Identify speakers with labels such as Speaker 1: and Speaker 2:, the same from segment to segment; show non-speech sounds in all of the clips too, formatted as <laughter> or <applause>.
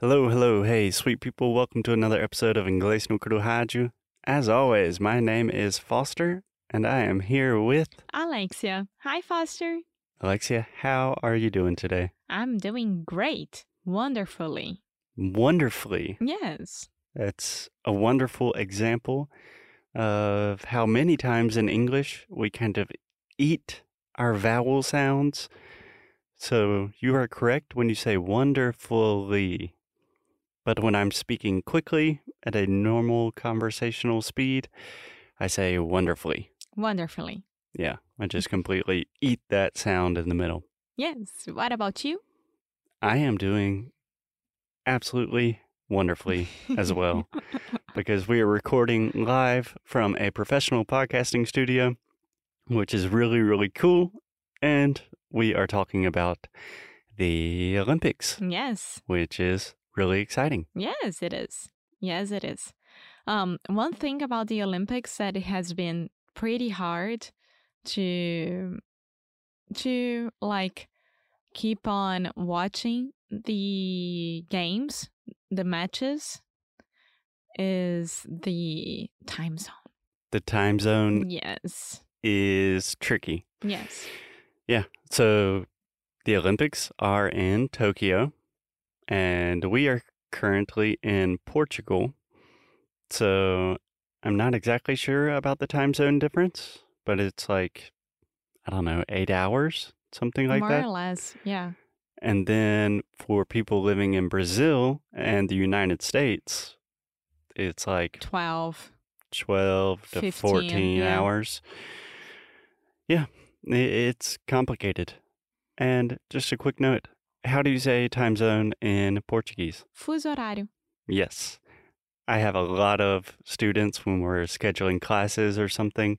Speaker 1: Hello, hello, hey, sweet people. Welcome to another episode of Inglês no Rádio. As always, my name is Foster, and I am here with
Speaker 2: Alexia. Hi, Foster.
Speaker 1: Alexia. How are you doing today?
Speaker 2: I'm doing great. Wonderfully.
Speaker 1: Wonderfully.
Speaker 2: Yes.
Speaker 1: That's a wonderful example of how many times in English we kind of eat our vowel sounds. So you are correct when you say wonderfully. But when I'm speaking quickly at a normal conversational speed, I say wonderfully.
Speaker 2: Wonderfully.
Speaker 1: Yeah, I just mm-hmm. completely eat that sound in the middle.
Speaker 2: Yes. What about you?
Speaker 1: I am doing absolutely wonderfully as well <laughs> because we are recording live from a professional podcasting studio, which is really, really cool. And we are talking about the Olympics,
Speaker 2: yes.
Speaker 1: which is really exciting.
Speaker 2: Yes, it is. Yes, it is. Um, one thing about the Olympics that it has been pretty hard to to like keep on watching the games, the matches is the time zone.
Speaker 1: The time zone
Speaker 2: Yes.
Speaker 1: is tricky.
Speaker 2: Yes. Yeah.
Speaker 1: So the Olympics are in Tokyo, and we are currently in Portugal. So I'm not exactly sure about the time zone difference, but it's like, I don't know, eight hours, something like
Speaker 2: More
Speaker 1: that.
Speaker 2: or less. Yeah.
Speaker 1: And then for people living in Brazil and the United States, it's like
Speaker 2: 12.
Speaker 1: 12 to
Speaker 2: 15,
Speaker 1: 14
Speaker 2: yeah.
Speaker 1: hours. Yeah, it's complicated. And just a quick note how do you say time zone in Portuguese?
Speaker 2: Fuso horário.
Speaker 1: Yes. I have a lot of students when we're scheduling classes or something,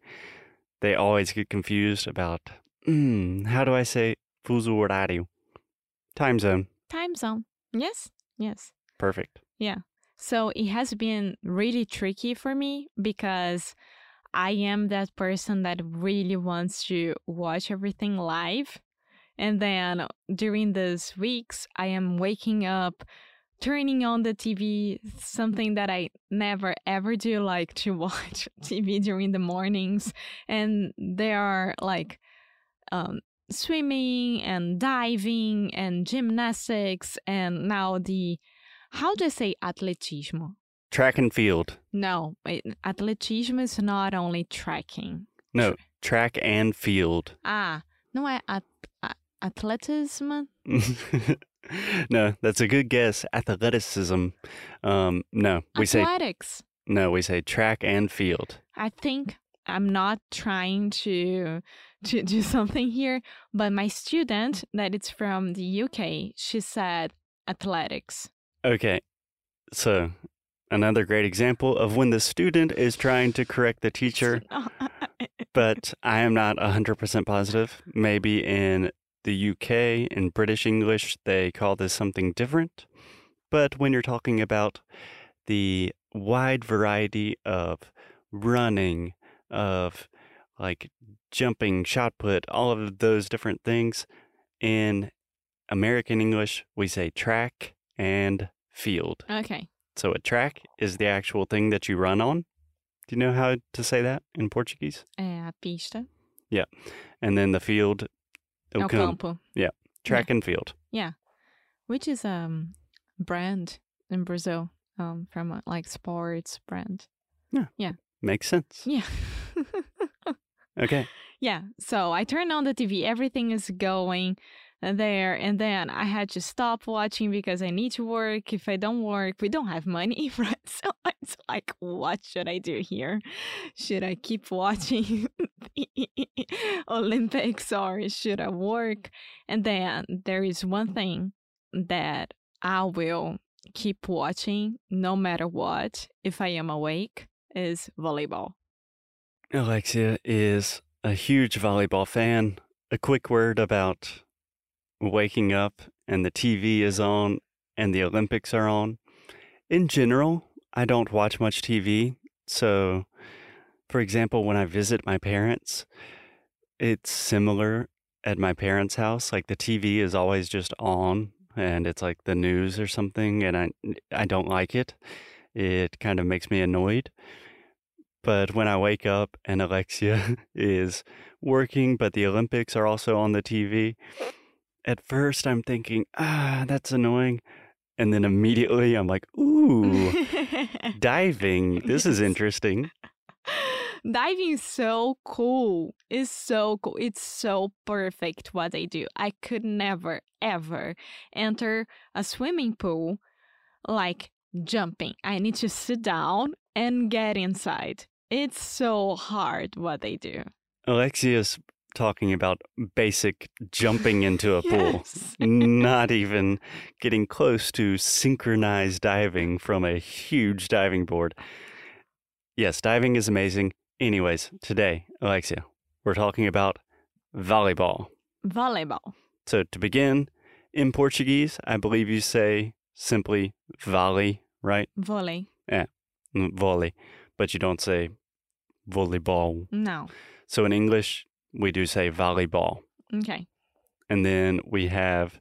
Speaker 1: they always get confused about, mm, how do I say fuso horário? Time zone.
Speaker 2: Time zone. Yes. Yes.
Speaker 1: Perfect. Yeah.
Speaker 2: So it has been really tricky for me because I am that person that really wants to watch everything live. And then during those weeks, I am waking up, turning on the TV, something that I never ever do, like to <laughs> watch TV during the mornings. And there are like um, swimming and diving and gymnastics, and now the how do I say atletismo?
Speaker 1: Track and field.
Speaker 2: No, it, atletismo is not only trekking.
Speaker 1: No, track and field.
Speaker 2: Ah, no, é at, a- atletismo? <laughs>
Speaker 1: no, that's a good guess. Athleticism. Um, no, we say
Speaker 2: Athletics.
Speaker 1: no. We say track and field.
Speaker 2: I think I'm not trying to to do <laughs> something here, but my student that is from the UK, she said athletics.
Speaker 1: Okay, so another great example of when the student is trying to correct the <laughs> teacher, but I am not hundred percent positive. Maybe in the UK in British English they call this something different, but when you're talking about the wide variety of running, of like jumping, shot put, all of those different things. In American English, we say track and field.
Speaker 2: okay.
Speaker 1: So a track is the actual thing that you run on. Do you know how to say that in Portuguese?
Speaker 2: É a pista. Yeah.
Speaker 1: And then the field,
Speaker 2: É
Speaker 1: o
Speaker 2: o
Speaker 1: campo.
Speaker 2: campo.
Speaker 1: track and field. Yeah.
Speaker 2: Which is um brand in Brazil um from a, like sports brand. Yeah. Yeah.
Speaker 1: Makes sense.
Speaker 2: Yeah.
Speaker 1: Okay. <laughs>
Speaker 2: yeah. So I turn on the TV, everything is going there and then I had to stop watching because I need to work. If I don't work, we don't have money, <laughs> right? So it's like what should I do here? Should I keep watching <laughs> Olympics or should I work? And then there is one thing that I will keep watching no matter what if I am awake is volleyball.
Speaker 1: Alexia is a huge volleyball fan. A quick word about waking up and the TV is on and the Olympics are on. In general, I don't watch much TV. So, for example, when I visit my parents, it's similar at my parents' house. Like the TV is always just on and it's like the news or something and I I don't like it. It kind of makes me annoyed. But when I wake up and Alexia <laughs> is working, but the Olympics are also on the TV, at first I'm thinking, ah, that's annoying. And then immediately I'm like, ooh, <laughs> diving. This is interesting. <laughs>
Speaker 2: Diving is so cool. It's so cool. It's so perfect what they do. I could never, ever enter a swimming pool like jumping. I need to sit down and get inside. It's so hard what they do.
Speaker 1: Alexia's talking about basic jumping into <laughs> a pool, not even getting close to synchronized diving from a huge diving board. Yes, diving is amazing. Anyways, today, Alexia, we're talking about volleyball.
Speaker 2: Volleyball.
Speaker 1: So to begin, in Portuguese, I believe you say simply volley, right?
Speaker 2: Volley.
Speaker 1: Yeah, Volley, but you don't say volleyball.
Speaker 2: No.
Speaker 1: So in English, we do say volleyball.
Speaker 2: Okay.
Speaker 1: And then we have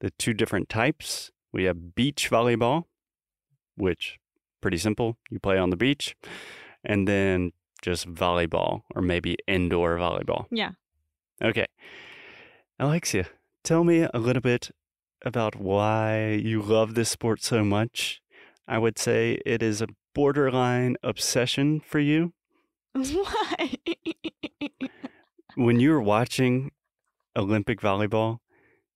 Speaker 1: the two different types. We have beach volleyball, which pretty simple. You play on the beach. And then just volleyball or maybe indoor volleyball.
Speaker 2: Yeah.
Speaker 1: Okay. Alexia, tell me a little bit about why you love this sport so much. I would say it is a borderline obsession for you. <laughs>
Speaker 2: Why?
Speaker 1: When you're watching Olympic volleyball,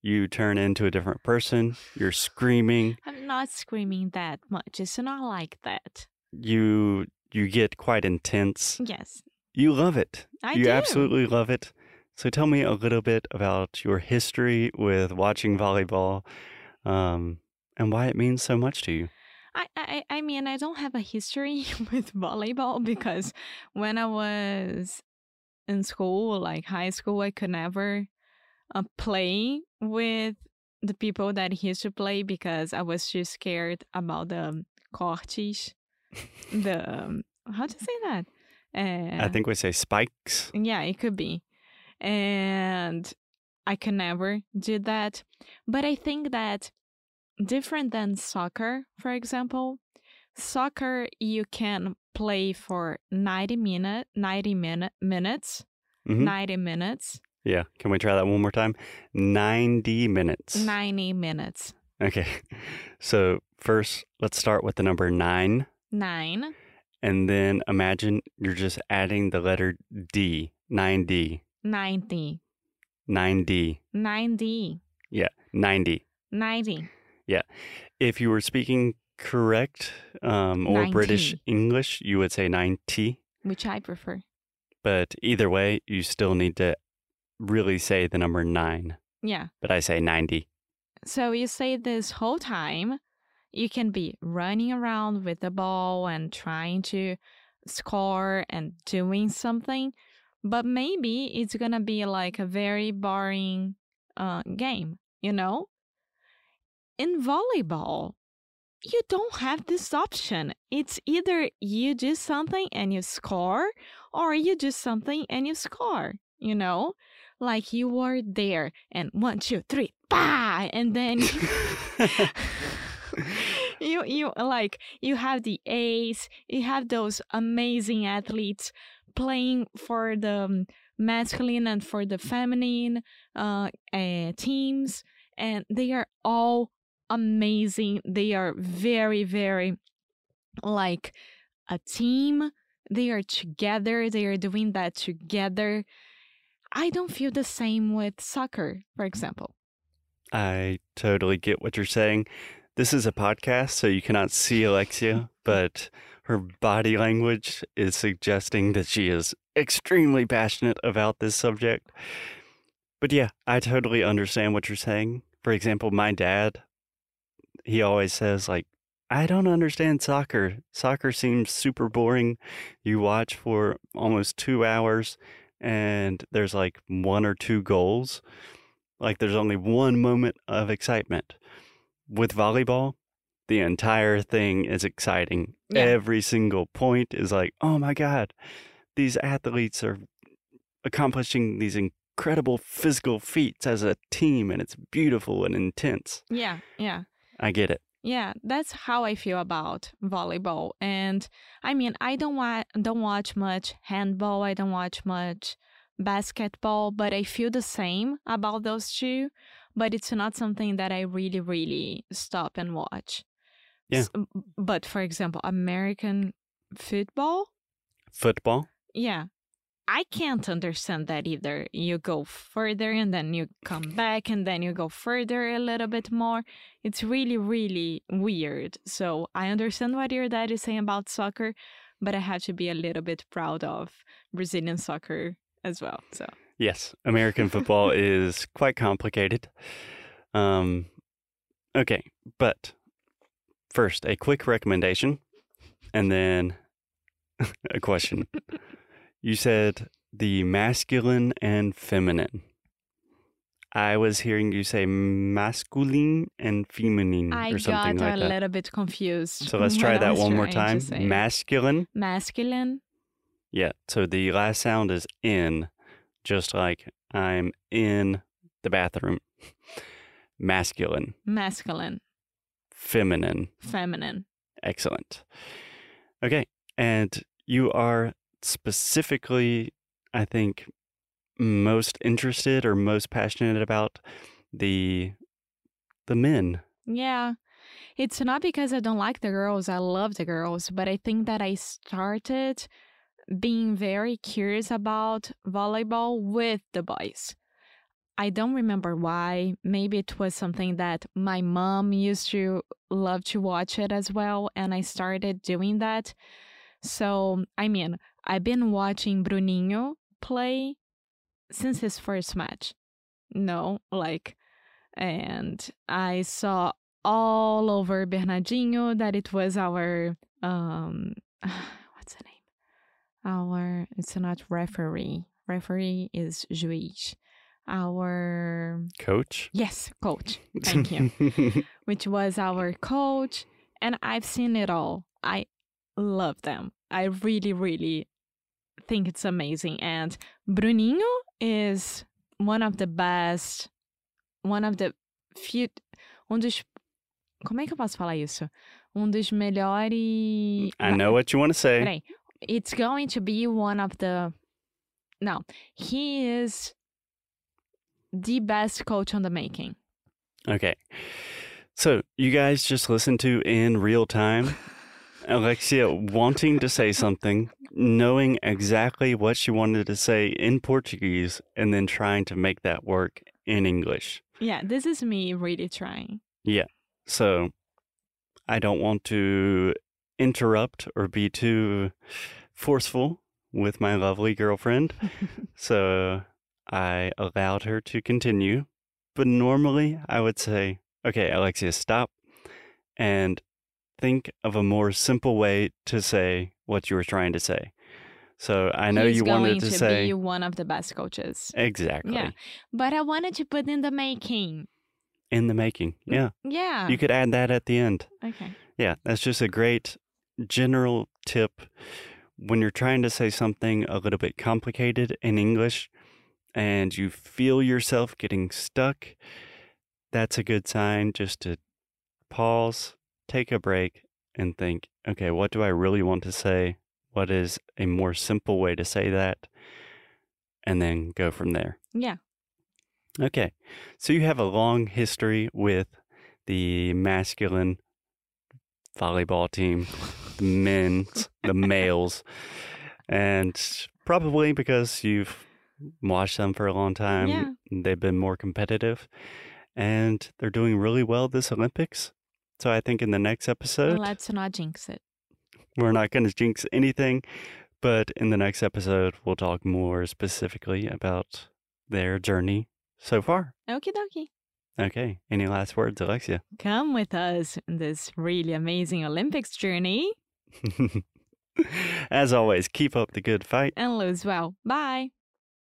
Speaker 1: you turn into a different person. You're screaming.
Speaker 2: I'm not screaming that much. It's not like that.
Speaker 1: You you get quite intense.
Speaker 2: Yes.
Speaker 1: You love it.
Speaker 2: I
Speaker 1: you
Speaker 2: do.
Speaker 1: absolutely love it. So tell me a little bit about your history with watching volleyball, um, and why it means so much to you.
Speaker 2: I, I, I mean, I don't have a history <laughs> with volleyball because when I was in school, like high school, I could never uh, play with the people that used to play because I was too scared about the cortes. <laughs> the um, how to say that? Uh,
Speaker 1: I think we say spikes.
Speaker 2: yeah, it could be. And I can never do that. But I think that different than soccer, for example, soccer you can play for 90 minute 90 minute minutes,
Speaker 1: Mhm.
Speaker 2: 90 minutes,
Speaker 1: Yeah. Can we try that one more time? 90 minutes.
Speaker 2: 90 minutes.
Speaker 1: Okay. <laughs> So first, let's start with the number nine. And then imagine you're just adding the letter D. 9D.
Speaker 2: 90
Speaker 1: 9D.
Speaker 2: 90
Speaker 1: Yeah. 90.
Speaker 2: 90 Yeah.
Speaker 1: If you were speaking correct um, or British English, you would say 90.
Speaker 2: which I prefer.
Speaker 1: But either way, you still need to really say the number nine.
Speaker 2: Yeah.
Speaker 1: But I say 90.
Speaker 2: So you say this whole time, you can be running around with the ball and trying to score and doing something, but maybe it's gonna be like a very boring uh, game, you know? In volleyball, you don't have this option. It's either you do something and you score, or you do something and you score, you know? Like you are there and one, two, three, bah! And then <laughs> <laughs> <laughs> you you like you have the ace, you have those amazing athletes playing for the um, masculine and for the feminine uh, uh, teams, and they are all amazing. They are very very like a team. They are together. They are doing that together. I don't feel the same with soccer, for example.
Speaker 1: I totally get what you're saying. This is a podcast, so you cannot see Alexia, but her body language is suggesting that she is extremely passionate about this subject. But yeah, I totally understand what you're saying. For example, my dad, he always says, like, I don't understand soccer. Soccer seems super boring. You watch for almost two hours, and there's like one or two goals. Like there's only one moment of excitement. With volleyball, the entire thing is exciting.
Speaker 2: Yeah.
Speaker 1: Every single point is like, oh my God, these athletes are accomplishing these incredible physical feats as a team and it's beautiful and intense.
Speaker 2: Yeah, yeah.
Speaker 1: I get it.
Speaker 2: Yeah, that's how I feel about volleyball. And I mean, I don't wa- don't watch much handball, I don't watch much basketball, but I feel the same about those two, but it's not something that I really really stop and watch.
Speaker 1: Yeah.
Speaker 2: But for example, American football,
Speaker 1: Football?
Speaker 2: yeah. I can't understand that either. You go further and then you come back and then you go further a little bit more. It's really, really weird. So I understand what your dad is saying about soccer, but I have to be a little bit proud of Brazilian soccer as well. So
Speaker 1: Yes, American football is quite complicated. Um, okay, but first, a quick recommendation and then <laughs> a question. you said the masculine and feminine. I was hearing you say masculine and feminine
Speaker 2: I
Speaker 1: or something like that.
Speaker 2: I got a little bit confused.
Speaker 1: So let's <laughs> try that one more time. Masculine.
Speaker 2: Masculine,
Speaker 1: Yeah. So the last sound is in, just like I'm in the bathroom. Masculine,
Speaker 2: masculine,
Speaker 1: feminine.
Speaker 2: feminine.
Speaker 1: Excellent. Okay. And you are specifically, I think, most interested or most passionate about the the men.
Speaker 2: Yeah. It's not because I don't like the girls. I love the girls, but I think that I started being very curious about volleyball with the boys. I don't remember why. Maybe it was something that my mom used to love to watch it as well, and I started doing that. So, I mean, I've been watching Bruninho play since his first match. No, like, and I saw all over Bernardinho that it was our um? <sighs> Our it's not referee. Referee is juiz. Our
Speaker 1: Coach.
Speaker 2: yes, coach. <laughs> Thank you. <laughs> Which was our coach and I've seen it all. I love them. I really really think it's amazing and Bruninho is one of the best one of the few um dos como é que eu posso falar isso? Um dos melhores
Speaker 1: I know what you want to say.
Speaker 2: Peraí. It's going to be one of the No, he is the best coach on the making.
Speaker 1: Okay. So you guys just listened to in real time <laughs> Alexia wanting to say something, knowing exactly what she wanted to say in Portuguese, and then trying to make that work in English.
Speaker 2: Yeah, this is me really trying. Yeah.
Speaker 1: So I don't want to interrupt or be too forceful with my lovely girlfriend. <laughs> so I allowed her to continue. But normally I would say, okay, Alexia, stop and think of a more simple way to say what you were trying to say. So I know
Speaker 2: He's
Speaker 1: you wanted to, say
Speaker 2: be one of the best coaches.
Speaker 1: exactly
Speaker 2: Yeah. But I wanted to put in the making.
Speaker 1: in the making. Yeah.
Speaker 2: Yeah.
Speaker 1: You could add that at the end.
Speaker 2: okay.
Speaker 1: Yeah, that's just a great general tip when you're trying to say something a little bit complicated in English and you feel yourself getting stuck. That's a good sign just to pause, take a break, and think, okay, what do I really want to say? What is a more simple way to say that? And then go from there.
Speaker 2: Yeah.
Speaker 1: Okay. So you have a long history with the masculine volleyball team, men's, the males, and probably because you've watched them for a long time,
Speaker 2: Yeah.
Speaker 1: they've been more competitive and they're doing really well this Olympics. So I think in the next episode,
Speaker 2: Let's not jinx it.
Speaker 1: we're not going to jinx anything, but in the next episode, we'll talk more specifically about their journey so far.
Speaker 2: Okie dokie.
Speaker 1: Okay. Any last words, Alexia?
Speaker 2: Come with us in this really amazing Olympics journey <laughs>
Speaker 1: As always, keep up the good fight.
Speaker 2: and lose well. Bye.